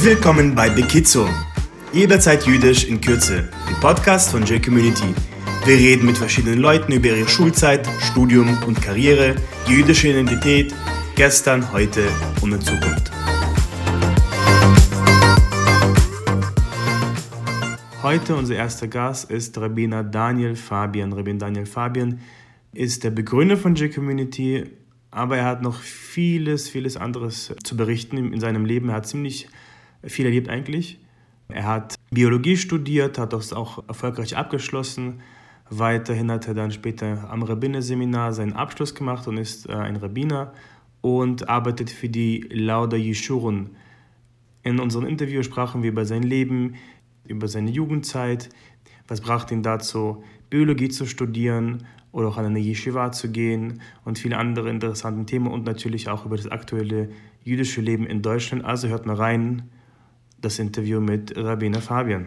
Willkommen bei Bekizo. Jederzeit jüdisch in Kürze. Ein Podcast von J-Community. Wir reden mit verschiedenen Leuten über ihre Schulzeit, Studium und Karriere, die jüdische Identität, gestern, heute und in Zukunft. Heute unser erster Gast ist Rabbiner Daniel Fabian. Rabbiner Daniel Fabian ist der Begründer von J-Community, aber er hat noch vieles, vieles anderes zu berichten in seinem Leben. Er hat ziemlich viel erlebt eigentlich. Er hat Biologie studiert, hat das auch erfolgreich abgeschlossen. Weiterhin hat er dann später am Rabbinerseminar seinen Abschluss gemacht und ist äh, ein Rabbiner und arbeitet für die Lauda Yeshurun. In unserem Interview sprachen wir über sein Leben, über seine Jugendzeit, was brachte ihn dazu, Biologie zu studieren oder auch an eine Yeshiva zu gehen und viele andere interessante Themen und natürlich auch über das aktuelle jüdische Leben in Deutschland. Also hört mal rein das Interview mit Rabbiner Fabian.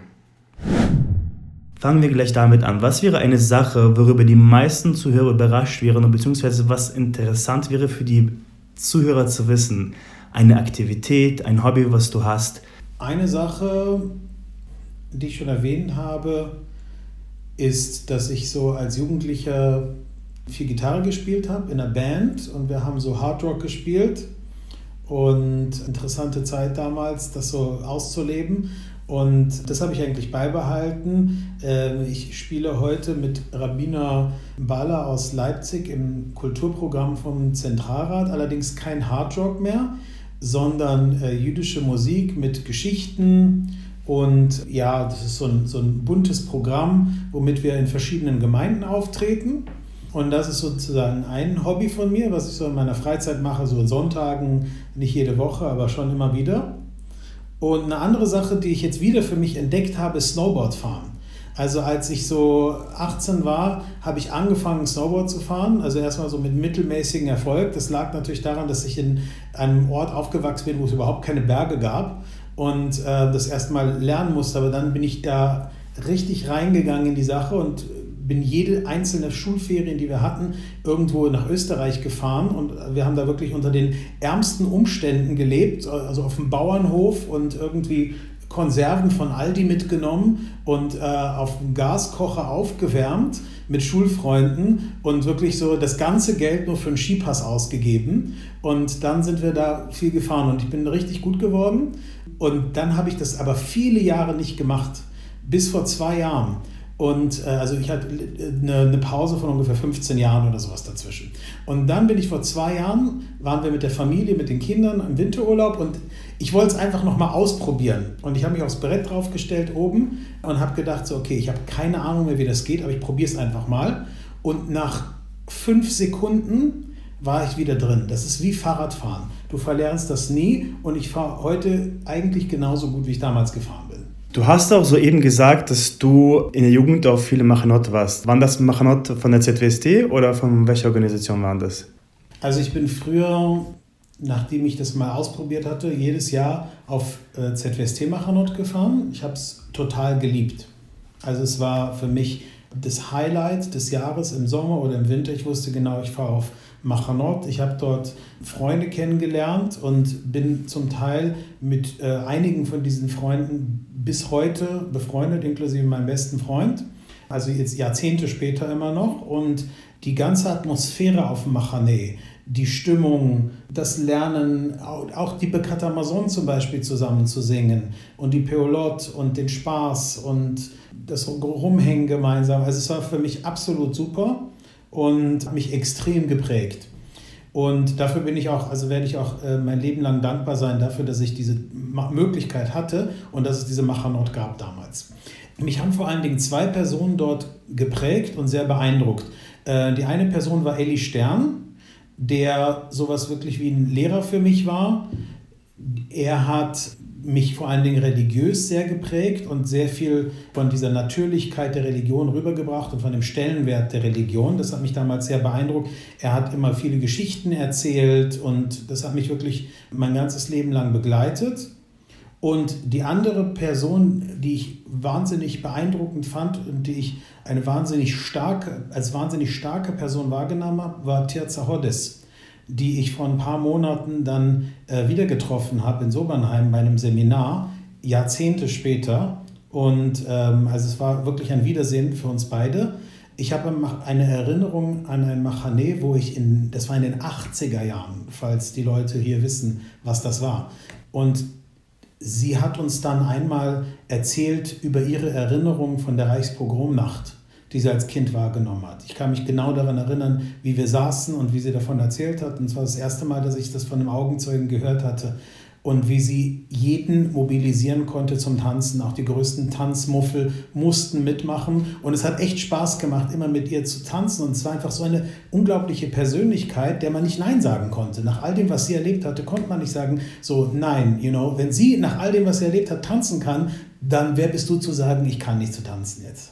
Fangen wir gleich damit an. Was wäre eine Sache, worüber die meisten Zuhörer überrascht wären, beziehungsweise was interessant wäre für die Zuhörer zu wissen? Eine Aktivität, ein Hobby, was du hast? Eine Sache, die ich schon erwähnt habe, ist, dass ich so als Jugendlicher viel Gitarre gespielt habe in einer Band und wir haben so Hard Rock gespielt und interessante Zeit damals, das so auszuleben. Und das habe ich eigentlich beibehalten. Ähm, ich spiele heute mit Rabbiner Bala aus Leipzig im Kulturprogramm vom Zentralrat, allerdings kein Hardrock mehr, sondern äh, jüdische Musik mit Geschichten. Und ja, das ist so ein, so ein buntes Programm, womit wir in verschiedenen Gemeinden auftreten. Und das ist sozusagen ein Hobby von mir, was ich so in meiner Freizeit mache, so in Sonntagen, nicht jede Woche, aber schon immer wieder. Und eine andere Sache, die ich jetzt wieder für mich entdeckt habe, ist Snowboard fahren. Also als ich so 18 war, habe ich angefangen, Snowboard zu fahren. Also erstmal so mit mittelmäßigem Erfolg. Das lag natürlich daran, dass ich in einem Ort aufgewachsen bin, wo es überhaupt keine Berge gab und äh, das erstmal lernen musste. Aber dann bin ich da richtig reingegangen in die Sache und bin jede einzelne Schulferien, die wir hatten, irgendwo nach Österreich gefahren und wir haben da wirklich unter den ärmsten Umständen gelebt, also auf dem Bauernhof und irgendwie Konserven von Aldi mitgenommen und äh, auf dem Gaskocher aufgewärmt mit Schulfreunden und wirklich so das ganze Geld nur für einen Skipass ausgegeben. Und dann sind wir da viel gefahren und ich bin richtig gut geworden. Und dann habe ich das aber viele Jahre nicht gemacht, bis vor zwei Jahren. Und äh, also ich hatte eine, eine, Pause von ungefähr 15 Jahren oder sowas dazwischen. Und dann bin ich vor zwei Jahren, waren wir mit der Familie, mit den Kindern im Winterurlaub und ich wollte es einfach nochmal ausprobieren. Und ich habe mich aufs Brett draufgestellt oben und habe gedacht, so, okay, ich habe keine Ahnung mehr, wie das geht, aber ich probiere es einfach mal. Und nach fünf Sekunden war ich wieder drin. Das ist wie Fahrradfahren. Du verlernst das nie und ich fahre heute eigentlich genauso gut, wie ich damals gefahren bin. Du hast auch soeben gesagt, dass du in der Jugend auf viele Machanot warst. Waren das Machanot von der ZWST oder von welcher Organisation waren das? Also ich bin früher, nachdem ich das mal ausprobiert hatte, jedes Jahr auf äh, ZWST Machanot gefahren. Ich habe es total geliebt. Also es war für mich das Highlight des Jahres im Sommer oder im Winter. Ich wusste genau, ich fahre auf Machanot. Ich habe dort Freunde kennengelernt und bin zum Teil mit äh, einigen von diesen Freunden bis heute befreundet, inklusive meinem besten Freund. Also jetzt Jahrzehnte später immer noch. Und die ganze Atmosphäre auf dem Machane, die Stimmung, das Lernen, auch die Bekatamason zum Beispiel zusammen zu singen und die Peolot und den Spaß und das Rumhängen gemeinsam. Also es war für mich absolut super und mich extrem geprägt. Und dafür bin ich auch, also werde ich auch äh, mein Leben lang dankbar sein dafür, dass ich diese Möglichkeit hatte und dass es diese Machanot gab damals. Mich haben vor allen Dingen zwei Personen dort geprägt und sehr beeindruckt. Äh, die eine Person war Elli Stern, der sowas wirklich wie ein Lehrer für mich war. Er hat mich vor allen Dingen religiös sehr geprägt und sehr viel von dieser Natürlichkeit der Religion rübergebracht und von dem Stellenwert der Religion. Das hat mich damals sehr beeindruckt. Er hat immer viele Geschichten erzählt und das hat mich wirklich mein ganzes Leben lang begleitet. Und die andere Person, die ich wahnsinnig beeindruckend fand und die ich eine wahnsinnig starke, als wahnsinnig starke Person wahrgenommen habe, war Tirza Hoddes die ich vor ein paar Monaten dann äh, wieder getroffen habe in Sobernheim bei einem Seminar, Jahrzehnte später. Und ähm, also es war wirklich ein Wiedersehen für uns beide. Ich habe eine Erinnerung an ein Machane, wo ich in, das war in den 80er Jahren, falls die Leute hier wissen, was das war. Und sie hat uns dann einmal erzählt über ihre Erinnerung von der Reichspogromnacht, die sie als Kind wahrgenommen hat. Ich kann mich genau daran erinnern, wie wir saßen und wie sie davon erzählt hat. Und es war das erste Mal, dass ich das von einem Augenzeugen gehört hatte und wie sie jeden mobilisieren konnte zum Tanzen. Auch die größten Tanzmuffel mussten mitmachen und es hat echt Spaß gemacht, immer mit ihr zu tanzen und es war einfach so eine unglaubliche Persönlichkeit, der man nicht Nein sagen konnte. Nach all dem, was sie erlebt hatte, konnte man nicht sagen, so nein, you know, wenn sie nach all dem, was sie erlebt hat, tanzen kann, dann wer bist du zu sagen, ich kann nicht zu tanzen jetzt?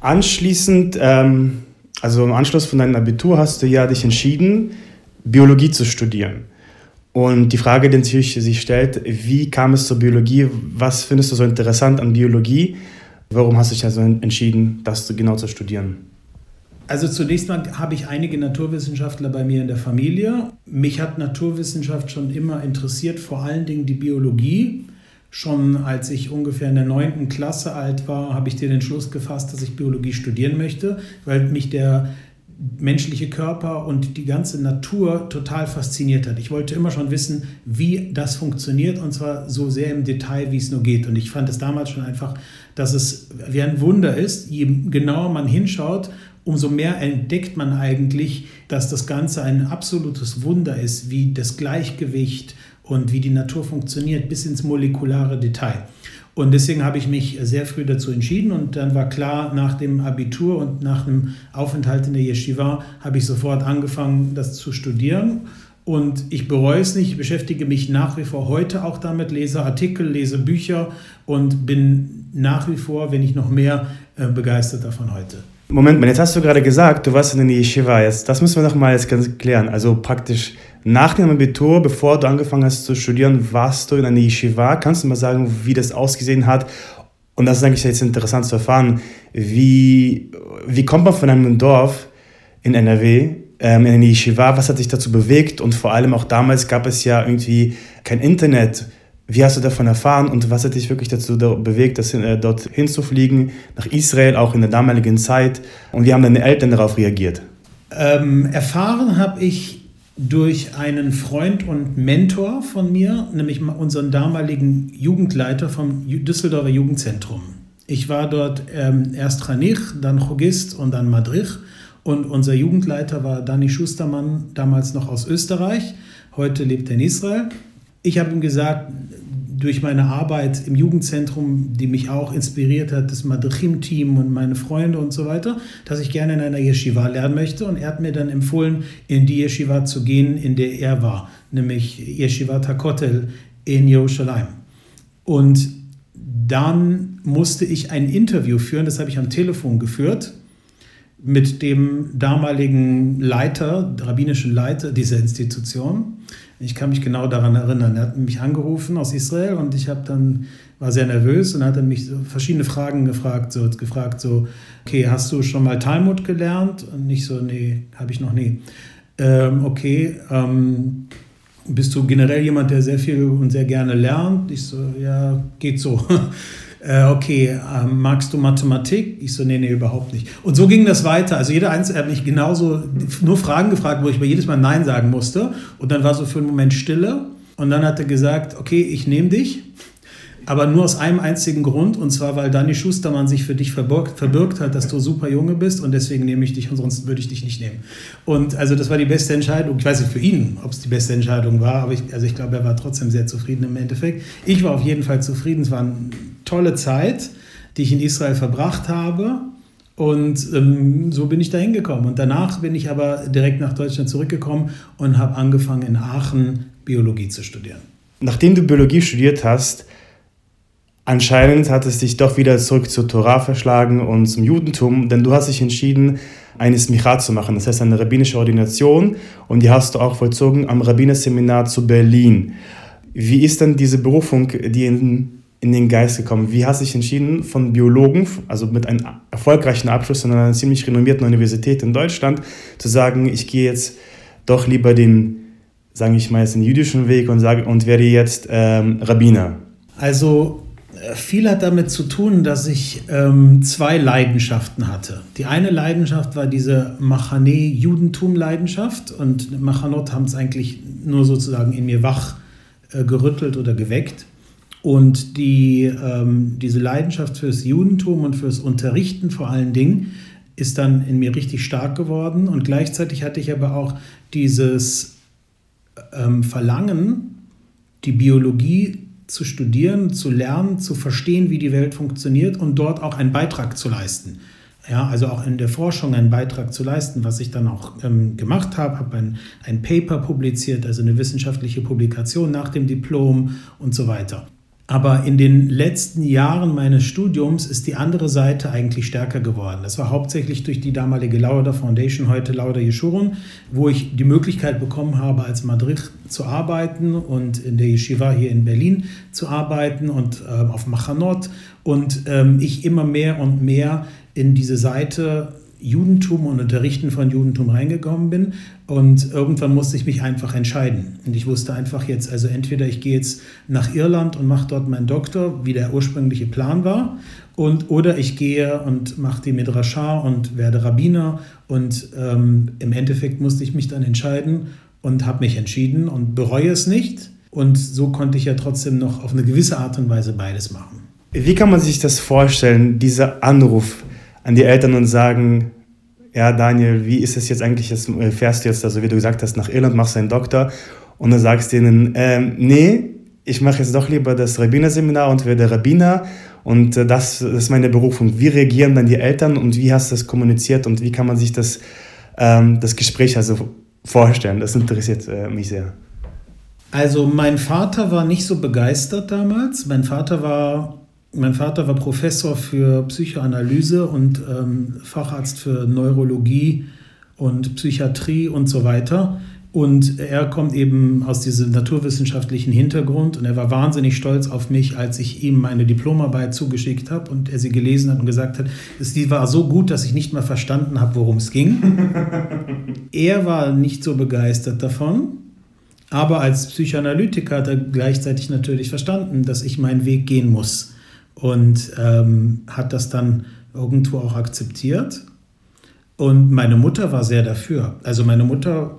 Anschließend, ähm, also im Anschluss von deinem Abitur hast du ja dich entschieden, Biologie zu studieren. Und die Frage, die sich stellt, wie kam es zur Biologie? Was findest du so interessant an Biologie? Warum hast du dich also entschieden, das genau zu studieren? Also zunächst mal habe ich einige Naturwissenschaftler bei mir in der Familie. Mich hat Naturwissenschaft schon immer interessiert, vor allen Dingen die Biologie. Schon als ich ungefähr in der neunten Klasse alt war, habe ich den Schluss gefasst, dass ich Biologie studieren möchte, weil mich der menschliche Körper und die ganze Natur total fasziniert hat. Ich wollte immer schon wissen, wie das funktioniert und zwar so sehr im Detail, wie es nur geht. Und ich fand es damals schon einfach, dass es wie ein Wunder ist. Je genauer man hinschaut, umso mehr entdeckt man eigentlich, dass das Ganze ein absolutes Wunder ist, wie das Gleichgewicht und wie die Natur funktioniert, bis ins molekulare Detail. Und deswegen habe ich mich sehr früh dazu entschieden und dann war klar, nach dem Abitur und nach einem Aufenthalt in der Yeshiva habe ich sofort angefangen, das zu studieren. Und ich bereue es nicht, ich beschäftige mich nach wie vor heute auch damit, lese Artikel, lese Bücher und bin nach wie vor, wenn nicht noch mehr, äh, begeistert davon heute. Moment mal, jetzt hast du gerade gesagt, du warst in der Yeshiva. Jetzt, das müssen wir noch mal jetzt ganz klären. Also praktisch nach dem Abitur, bevor du angefangen hast zu studieren, warst du in einer Yeshiva. Kannst du mal sagen, wie das ausgesehen hat? Und das ist eigentlich jetzt interessant zu erfahren. Wie, wie kommt man von einem Dorf in NRW ähm, in eine Yeshiva? Was hat dich dazu bewegt? Und vor allem auch damals gab es ja irgendwie kein Internet. Wie hast du davon erfahren und was hat dich wirklich dazu bewegt, das, äh, dort hinzufliegen, nach Israel, auch in der damaligen Zeit? Und wie haben deine Eltern darauf reagiert? Ähm, erfahren habe ich durch einen Freund und Mentor von mir, nämlich unseren damaligen Jugendleiter vom Düsseldorfer Jugendzentrum. Ich war dort ähm, erst Tranich, dann Chogist und dann Madrich. Und unser Jugendleiter war Dani Schustermann, damals noch aus Österreich. Heute lebt er in Israel. Ich habe ihm gesagt, durch meine Arbeit im Jugendzentrum, die mich auch inspiriert hat, das Madrechim-Team und meine Freunde und so weiter, dass ich gerne in einer Yeshiva lernen möchte. Und er hat mir dann empfohlen, in die Yeshiva zu gehen, in der er war, nämlich Yeshiva Takotel in Jerusalem. Und dann musste ich ein Interview führen, das habe ich am Telefon geführt, mit dem damaligen Leiter, rabbinischen Leiter dieser Institution. Ich kann mich genau daran erinnern. Er hat mich angerufen aus Israel und ich habe dann war sehr nervös und hat dann mich so verschiedene Fragen gefragt, so gefragt so, okay, hast du schon mal Talmud gelernt? Und nicht so, nee, habe ich noch nie. Ähm, okay, ähm, bist du generell jemand, der sehr viel und sehr gerne lernt? Ich so, ja, geht so. äh, okay, äh, magst du Mathematik? Ich so, nee, nee, überhaupt nicht. Und so ging das weiter. Also jeder Einzelne hat mich genauso nur Fragen gefragt, wo ich mir jedes Mal Nein sagen musste. Und dann war so für einen Moment Stille. Und dann hat er gesagt, okay, ich nehme dich. Aber nur aus einem einzigen Grund, und zwar, weil Danny Schustermann sich für dich verbirgt, verbirgt hat, dass du super Junge bist und deswegen nehme ich dich und sonst würde ich dich nicht nehmen. Und also das war die beste Entscheidung. Ich weiß nicht für ihn, ob es die beste Entscheidung war, aber ich, also ich glaube, er war trotzdem sehr zufrieden im Endeffekt. Ich war auf jeden Fall zufrieden. Es war eine tolle Zeit, die ich in Israel verbracht habe. Und ähm, so bin ich da hingekommen. Und danach bin ich aber direkt nach Deutschland zurückgekommen und habe angefangen in Aachen Biologie zu studieren. Nachdem du Biologie studiert hast, Anscheinend hat es dich doch wieder zurück zur Torah verschlagen und zum Judentum, denn du hast dich entschieden, eine Smicha zu machen, das heißt eine rabbinische Ordination und die hast du auch vollzogen am Rabbinerseminar zu Berlin. Wie ist denn diese Berufung dir in, in den Geist gekommen? Wie hast du dich entschieden, von Biologen, also mit einem erfolgreichen Abschluss an einer ziemlich renommierten Universität in Deutschland, zu sagen, ich gehe jetzt doch lieber den, sage ich mal, den jüdischen Weg und, sage, und werde jetzt ähm, Rabbiner? Also viel hat damit zu tun, dass ich ähm, zwei Leidenschaften hatte. Die eine Leidenschaft war diese Machane-Judentum-Leidenschaft und Machanot haben es eigentlich nur sozusagen in mir wach äh, gerüttelt oder geweckt. Und die, ähm, diese Leidenschaft fürs Judentum und fürs Unterrichten vor allen Dingen ist dann in mir richtig stark geworden. Und gleichzeitig hatte ich aber auch dieses ähm, Verlangen, die Biologie zu studieren, zu lernen, zu verstehen, wie die Welt funktioniert und dort auch einen Beitrag zu leisten. Ja, also auch in der Forschung einen Beitrag zu leisten, was ich dann auch ähm, gemacht habe, habe ein, ein Paper publiziert, also eine wissenschaftliche Publikation nach dem Diplom und so weiter. Aber in den letzten Jahren meines Studiums ist die andere Seite eigentlich stärker geworden. Das war hauptsächlich durch die damalige Lauder Foundation, heute Lauder Yeshurun, wo ich die Möglichkeit bekommen habe, als Madrid zu arbeiten und in der Yeshiva hier in Berlin zu arbeiten und äh, auf Machanot. Und ähm, ich immer mehr und mehr in diese Seite Judentum und Unterrichten von Judentum reingekommen bin. Und irgendwann musste ich mich einfach entscheiden. Und ich wusste einfach jetzt, also entweder ich gehe jetzt nach Irland und mache dort meinen Doktor, wie der ursprüngliche Plan war, und, oder ich gehe und mache die Midrascha und werde Rabbiner. Und ähm, im Endeffekt musste ich mich dann entscheiden und habe mich entschieden und bereue es nicht. Und so konnte ich ja trotzdem noch auf eine gewisse Art und Weise beides machen. Wie kann man sich das vorstellen, dieser Anruf? An die Eltern und sagen, ja, Daniel, wie ist es jetzt eigentlich, jetzt äh, fährst du jetzt, also wie du gesagt hast, nach Irland, machst einen Doktor und dann sagst du ihnen, ähm, nee, ich mache jetzt doch lieber das Rabbinerseminar und werde Rabbiner und äh, das, das ist meine Berufung. Wie reagieren dann die Eltern und wie hast du das kommuniziert und wie kann man sich das, ähm, das Gespräch also vorstellen? Das interessiert äh, mich sehr. Also mein Vater war nicht so begeistert damals. Mein Vater war mein Vater war Professor für Psychoanalyse und ähm, Facharzt für Neurologie und Psychiatrie und so weiter. Und er kommt eben aus diesem naturwissenschaftlichen Hintergrund und er war wahnsinnig stolz auf mich, als ich ihm meine Diplomarbeit zugeschickt habe und er sie gelesen hat und gesagt hat, die war so gut, dass ich nicht mal verstanden habe, worum es ging. er war nicht so begeistert davon, aber als Psychoanalytiker hat er gleichzeitig natürlich verstanden, dass ich meinen Weg gehen muss und ähm, hat das dann irgendwo auch akzeptiert. Und meine Mutter war sehr dafür. Also meine Mutter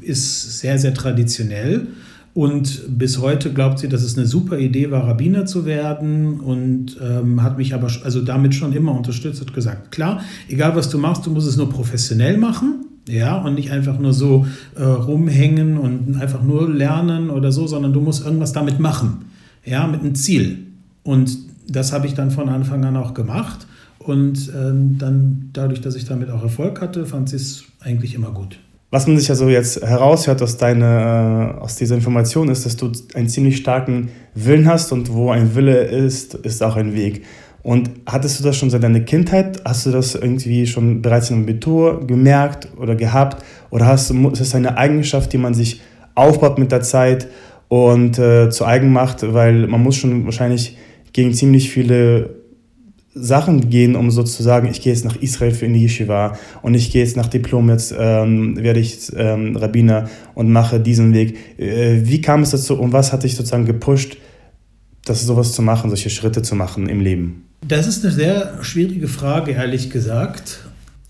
ist sehr, sehr traditionell und bis heute glaubt sie, dass es eine super Idee war, Rabbiner zu werden und ähm, hat mich aber also damit schon immer unterstützt und gesagt, klar, egal was du machst, du musst es nur professionell machen. Ja, und nicht einfach nur so äh, rumhängen und einfach nur lernen oder so, sondern du musst irgendwas damit machen. Ja, mit einem Ziel. Und das habe ich dann von Anfang an auch gemacht. Und ähm, dann dadurch, dass ich damit auch Erfolg hatte, fand sie es eigentlich immer gut. Was man sich also jetzt heraushört aus, deine, aus dieser Information ist, dass du einen ziemlich starken Willen hast und wo ein Wille ist, ist auch ein Weg. Und hattest du das schon seit deiner Kindheit? Hast du das irgendwie schon bereits im Abitur gemerkt oder gehabt? Oder hast ist das eine Eigenschaft, die man sich aufbaut mit der Zeit und äh, zu eigen macht? Weil man muss schon wahrscheinlich gegen ziemlich viele Sachen gehen, um sozusagen, ich gehe jetzt nach Israel für die Yeshiva und ich gehe jetzt nach Diplom, jetzt ähm, werde ich ähm, Rabbiner und mache diesen Weg. Äh, wie kam es dazu und was hat dich sozusagen gepusht, das sowas zu machen, solche Schritte zu machen im Leben? Das ist eine sehr schwierige Frage, ehrlich gesagt.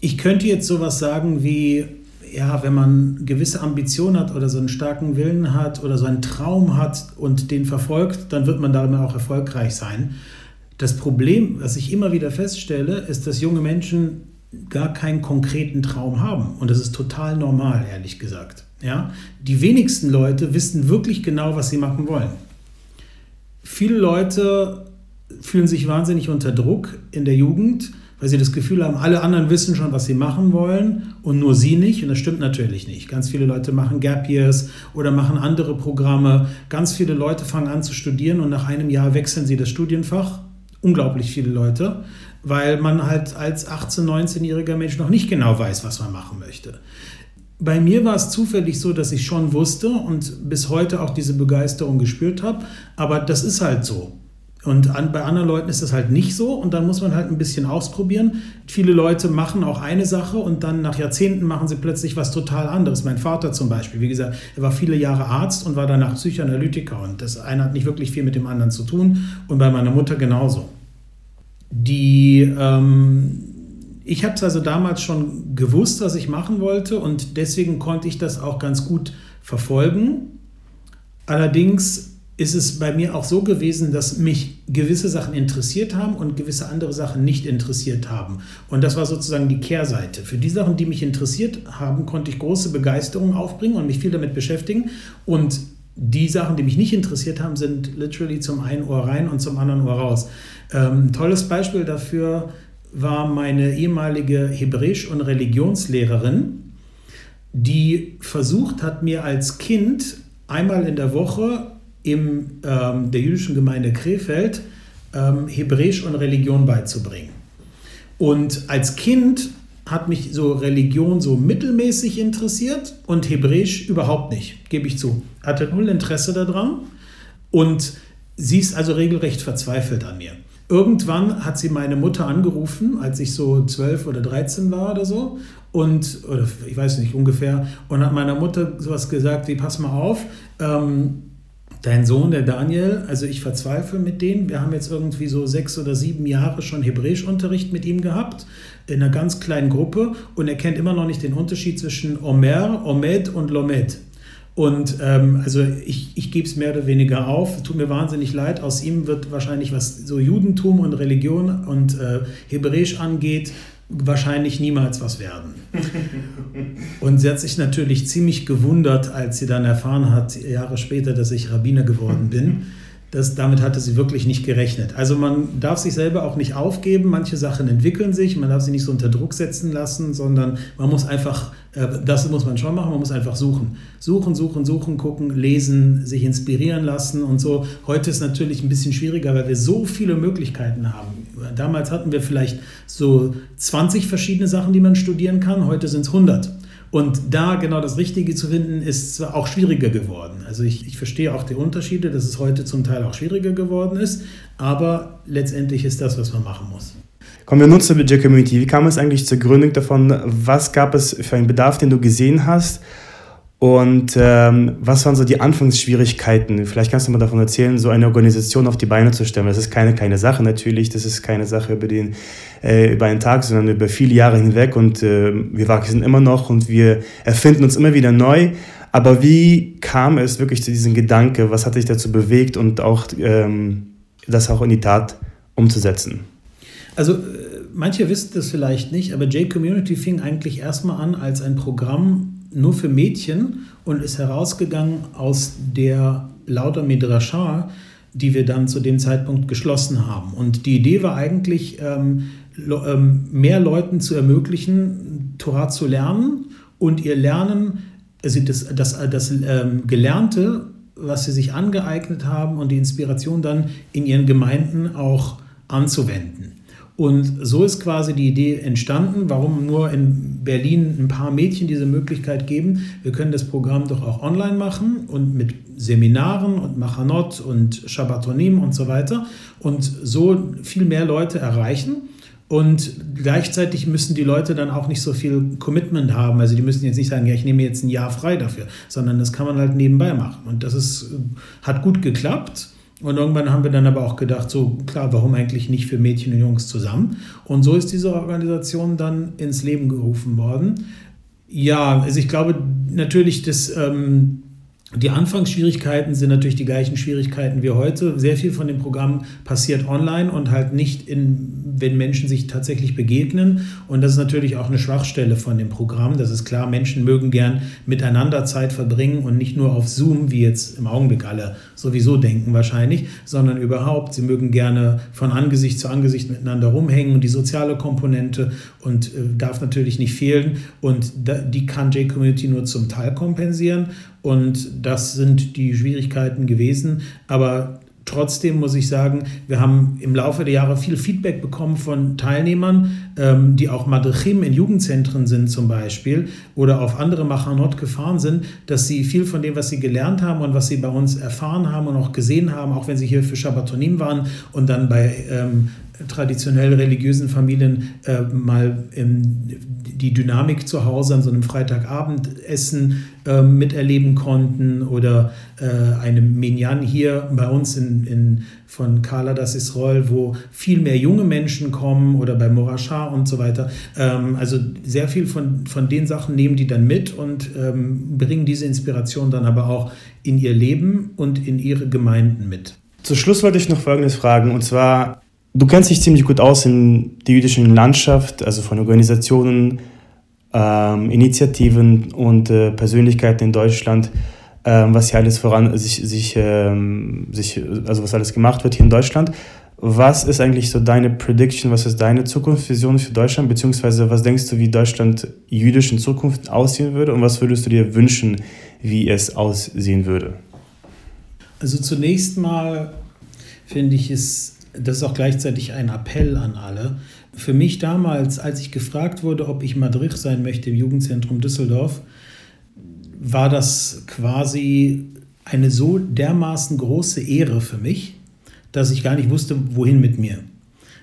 Ich könnte jetzt sowas sagen wie, ja, wenn man gewisse Ambitionen hat oder so einen starken Willen hat oder so einen Traum hat und den verfolgt, dann wird man darin auch erfolgreich sein. Das Problem, was ich immer wieder feststelle, ist, dass junge Menschen gar keinen konkreten Traum haben. Und das ist total normal, ehrlich gesagt. Ja? Die wenigsten Leute wissen wirklich genau, was sie machen wollen. Viele Leute fühlen sich wahnsinnig unter Druck in der Jugend weil sie das Gefühl haben, alle anderen wissen schon, was sie machen wollen und nur sie nicht. Und das stimmt natürlich nicht. Ganz viele Leute machen Gap Years oder machen andere Programme. Ganz viele Leute fangen an zu studieren und nach einem Jahr wechseln sie das Studienfach. Unglaublich viele Leute, weil man halt als 18-, 19-jähriger Mensch noch nicht genau weiß, was man machen möchte. Bei mir war es zufällig so, dass ich schon wusste und bis heute auch diese Begeisterung gespürt habe. Aber das ist halt so. Und an, bei anderen Leuten ist das halt nicht so und dann muss man halt ein bisschen ausprobieren. Viele Leute machen auch eine Sache und dann nach Jahrzehnten machen sie plötzlich was total anderes. Mein Vater zum Beispiel, wie gesagt, er war viele Jahre Arzt und war danach Psychoanalytiker und das eine hat nicht wirklich viel mit dem anderen zu tun und bei meiner Mutter genauso. Die, ähm, ich habe es also damals schon gewusst, was ich machen wollte und deswegen konnte ich das auch ganz gut verfolgen. Allerdings ist es bei mir auch so gewesen, dass mich gewisse Sachen interessiert haben und gewisse andere Sachen nicht interessiert haben. Und das war sozusagen die Kehrseite. Für die Sachen, die mich interessiert haben, konnte ich große Begeisterung aufbringen und mich viel damit beschäftigen. Und die Sachen, die mich nicht interessiert haben, sind literally zum einen Ohr rein und zum anderen Ohr raus. Ähm, tolles Beispiel dafür war meine ehemalige Hebräisch- und Religionslehrerin, die versucht hat, mir als Kind einmal in der Woche in ähm, der jüdischen Gemeinde Krefeld ähm, Hebräisch und Religion beizubringen. Und als Kind hat mich so Religion so mittelmäßig interessiert und Hebräisch überhaupt nicht, gebe ich zu. Hatte null Interesse daran und sie ist also regelrecht verzweifelt an mir. Irgendwann hat sie meine Mutter angerufen, als ich so 12 oder 13 war oder so, und, oder ich weiß nicht ungefähr, und hat meiner Mutter sowas gesagt wie: Pass mal auf, ähm, Dein Sohn, der Daniel, also ich verzweifle mit denen. Wir haben jetzt irgendwie so sechs oder sieben Jahre schon Hebräischunterricht mit ihm gehabt, in einer ganz kleinen Gruppe. Und er kennt immer noch nicht den Unterschied zwischen Omer, Omed und Lomed. Und ähm, also ich, ich gebe es mehr oder weniger auf. Tut mir wahnsinnig leid. Aus ihm wird wahrscheinlich, was so Judentum und Religion und äh, Hebräisch angeht, wahrscheinlich niemals was werden. Und sie hat sich natürlich ziemlich gewundert, als sie dann erfahren hat, Jahre später, dass ich Rabbiner geworden bin. Das, damit hatte sie wirklich nicht gerechnet. Also man darf sich selber auch nicht aufgeben. Manche Sachen entwickeln sich. Man darf sie nicht so unter Druck setzen lassen, sondern man muss einfach, äh, das muss man schon machen, man muss einfach suchen. Suchen, suchen, suchen, gucken, lesen, sich inspirieren lassen und so. Heute ist natürlich ein bisschen schwieriger, weil wir so viele Möglichkeiten haben. Damals hatten wir vielleicht so 20 verschiedene Sachen, die man studieren kann. Heute sind es 100. Und da genau das Richtige zu finden, ist zwar auch schwieriger geworden. Also ich, ich verstehe auch die Unterschiede, dass es heute zum Teil auch schwieriger geworden ist, aber letztendlich ist das, was man machen muss. Kommen wir nun zur Budget Community. Wie kam es eigentlich zur Gründung davon? Was gab es für einen Bedarf, den du gesehen hast? Und ähm, was waren so die Anfangsschwierigkeiten? Vielleicht kannst du mal davon erzählen, so eine Organisation auf die Beine zu stellen. Das ist keine kleine Sache natürlich. Das ist keine Sache über, den, äh, über einen Tag, sondern über viele Jahre hinweg. Und äh, wir wachsen immer noch und wir erfinden uns immer wieder neu. Aber wie kam es wirklich zu diesem Gedanke? Was hat dich dazu bewegt und auch ähm, das auch in die Tat umzusetzen? Also äh, manche wissen das vielleicht nicht, aber J-Community fing eigentlich erstmal an als ein Programm nur für Mädchen und ist herausgegangen aus der Lauter Midrashah, die wir dann zu dem Zeitpunkt geschlossen haben. Und die Idee war eigentlich, ähm, ähm, mehr Leuten zu ermöglichen, Torah zu lernen und ihr Lernen, also das, das, das ähm, Gelernte, was sie sich angeeignet haben und die Inspiration dann in ihren Gemeinden auch anzuwenden. Und so ist quasi die Idee entstanden, warum nur in Berlin ein paar Mädchen diese Möglichkeit geben. Wir können das Programm doch auch online machen und mit Seminaren und Machanot und Shabbatonim und so weiter und so viel mehr Leute erreichen. Und gleichzeitig müssen die Leute dann auch nicht so viel Commitment haben. Also die müssen jetzt nicht sagen, ja, ich nehme jetzt ein Jahr frei dafür, sondern das kann man halt nebenbei machen. Und das ist, hat gut geklappt. Und irgendwann haben wir dann aber auch gedacht, so klar, warum eigentlich nicht für Mädchen und Jungs zusammen? Und so ist diese Organisation dann ins Leben gerufen worden. Ja, also ich glaube natürlich, dass ähm, die Anfangsschwierigkeiten sind natürlich die gleichen Schwierigkeiten wie heute. Sehr viel von dem Programm passiert online und halt nicht, in, wenn Menschen sich tatsächlich begegnen. Und das ist natürlich auch eine Schwachstelle von dem Programm. Das ist klar, Menschen mögen gern miteinander Zeit verbringen und nicht nur auf Zoom, wie jetzt im Augenblick alle sowieso denken wahrscheinlich, sondern überhaupt. Sie mögen gerne von Angesicht zu Angesicht miteinander rumhängen und die soziale Komponente und äh, darf natürlich nicht fehlen. Und da, die kann J-Community nur zum Teil kompensieren. Und das sind die Schwierigkeiten gewesen. Aber Trotzdem muss ich sagen, wir haben im Laufe der Jahre viel Feedback bekommen von Teilnehmern, ähm, die auch Madrechim in Jugendzentren sind zum Beispiel oder auf andere Machanot gefahren sind, dass sie viel von dem, was sie gelernt haben und was sie bei uns erfahren haben und auch gesehen haben, auch wenn sie hier für Shabbatonim waren und dann bei ähm, traditionell religiösen Familien äh, mal im, die Dynamik zu Hause an so einem Freitagabendessen äh, miterleben konnten oder äh, einem Minyan hier bei uns in, in, von Kala das Israel, wo viel mehr junge Menschen kommen oder bei Morashah und so weiter. Ähm, also sehr viel von, von den Sachen nehmen die dann mit und ähm, bringen diese Inspiration dann aber auch in ihr Leben und in ihre Gemeinden mit. Zum Schluss wollte ich noch Folgendes fragen, und zwar Du kennst dich ziemlich gut aus in der jüdischen Landschaft, also von Organisationen, ähm, Initiativen und äh, Persönlichkeiten in Deutschland, ähm, was hier alles voran sich, sich, ähm, sich, also was alles gemacht wird hier in Deutschland. Was ist eigentlich so deine Prediction, was ist deine Zukunftsvision für Deutschland, beziehungsweise was denkst du, wie Deutschland jüdisch in Zukunft aussehen würde und was würdest du dir wünschen, wie es aussehen würde? Also zunächst mal finde ich es das ist auch gleichzeitig ein Appell an alle. Für mich damals, als ich gefragt wurde, ob ich Madrid sein möchte im Jugendzentrum Düsseldorf, war das quasi eine so dermaßen große Ehre für mich, dass ich gar nicht wusste, wohin mit mir.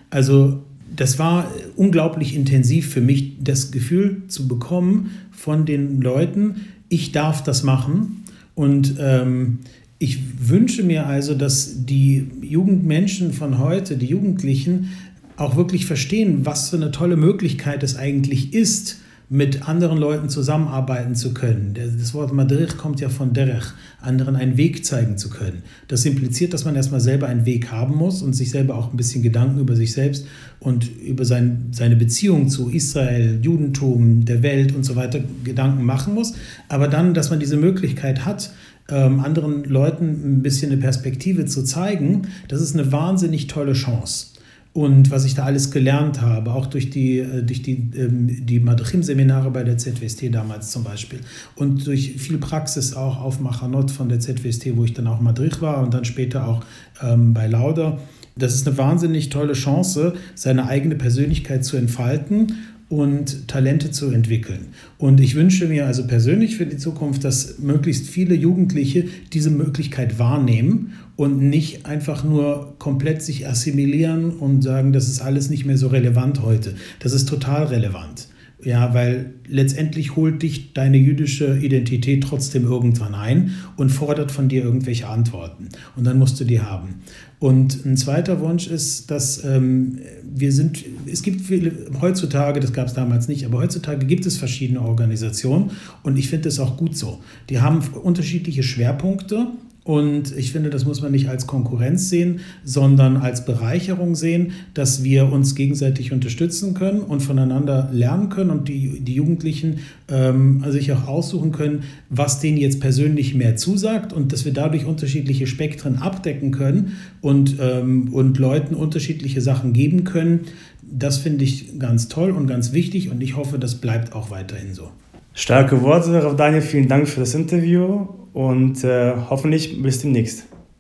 Also das war unglaublich intensiv für mich, das Gefühl zu bekommen von den Leuten, ich darf das machen. Und ähm, ich wünsche mir also, dass die Jugendmenschen von heute, die Jugendlichen, auch wirklich verstehen, was für eine tolle Möglichkeit es eigentlich ist, mit anderen Leuten zusammenarbeiten zu können. Das Wort Madrid kommt ja von Derech, anderen einen Weg zeigen zu können. Das impliziert, dass man erstmal selber einen Weg haben muss und sich selber auch ein bisschen Gedanken über sich selbst und über sein, seine Beziehung zu Israel, Judentum, der Welt und so weiter Gedanken machen muss. Aber dann, dass man diese Möglichkeit hat, ähm, anderen Leuten ein bisschen eine Perspektive zu zeigen, das ist eine wahnsinnig tolle Chance. Und was ich da alles gelernt habe, auch durch die, äh, durch die, ähm, die Madachim-Seminare bei der ZWST damals zum Beispiel und durch viel Praxis auch auf Machanot von der ZWST, wo ich dann auch Madrid war und dann später auch ähm, bei Lauder. Das ist eine wahnsinnig tolle Chance, seine eigene Persönlichkeit zu entfalten und Talente zu entwickeln. Und ich wünsche mir also persönlich für die Zukunft, dass möglichst viele Jugendliche diese Möglichkeit wahrnehmen und nicht einfach nur komplett sich assimilieren und sagen, das ist alles nicht mehr so relevant heute. Das ist total relevant. Ja, weil letztendlich holt dich deine jüdische Identität trotzdem irgendwann ein und fordert von dir irgendwelche Antworten. Und dann musst du die haben. Und ein zweiter Wunsch ist, dass ähm, wir sind, es gibt viele, heutzutage, das gab es damals nicht, aber heutzutage gibt es verschiedene Organisationen und ich finde das auch gut so. Die haben unterschiedliche Schwerpunkte und ich finde, das muss man nicht als Konkurrenz sehen, sondern als Bereicherung sehen, dass wir uns gegenseitig unterstützen können und voneinander lernen können und die, die Jugendlichen ähm, sich auch aussuchen können, was denen jetzt persönlich mehr zusagt und dass wir dadurch unterschiedliche Spektren abdecken können und, ähm, und Leuten unterschiedliche Sachen geben können. Das finde ich ganz toll und ganz wichtig und ich hoffe, das bleibt auch weiterhin so. Starke Worte, Daniel. Vielen Dank für das Interview und äh, hoffentlich bis demnächst.